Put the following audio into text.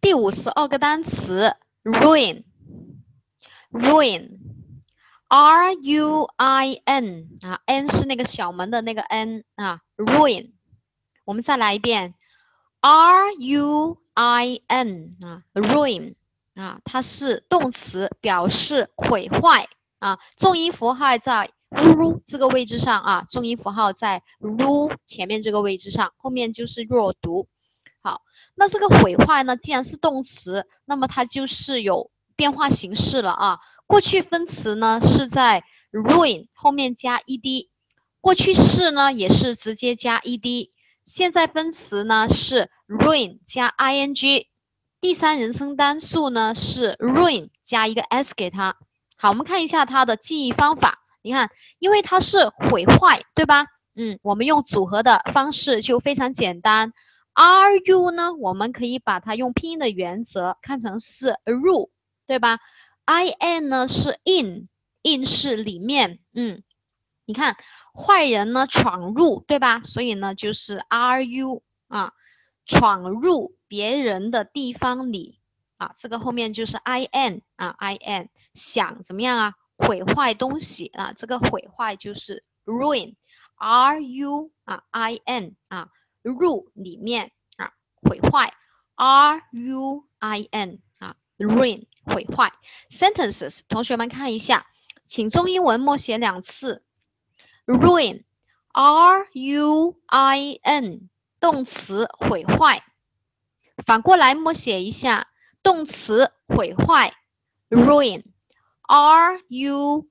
第五十二个单词 ruin，ruin，r u i n 啊，n 是那个小门的那个 n 啊，ruin。我们再来一遍，r u i n 啊，ruin 啊，它是动词，表示毁坏啊，重音符号在 ru 这个位置上啊，重音符号在 ru 前面这个位置上，后面就是弱读。好，那这个毁坏呢，既然是动词，那么它就是有变化形式了啊。过去分词呢是在 ruin 后面加 ed，过去式呢也是直接加 ed。现在分词呢是 ruin 加 ing，第三人称单数呢是 ruin 加一个 s 给它。好，我们看一下它的记忆方法。你看，因为它是毁坏，对吧？嗯，我们用组合的方式就非常简单。R u 呢，我们可以把它用拼音的原则看成是入，对吧？i n 呢是 in，in 是里面，嗯，你看。坏人呢闯入，对吧？所以呢就是 R U 啊，闯入别人的地方里啊，这个后面就是 I N 啊，I N 想怎么样啊？毁坏东西啊，这个毁坏就是 ruin，R U 啊，I N 啊，入里面，毁坏，R U I N 啊，ruin 毁坏。Sentences，同学们看一下，请中英文默写两次。ruin, r u i n，动词毁坏。反过来默写一下，动词毁坏，ruin, r u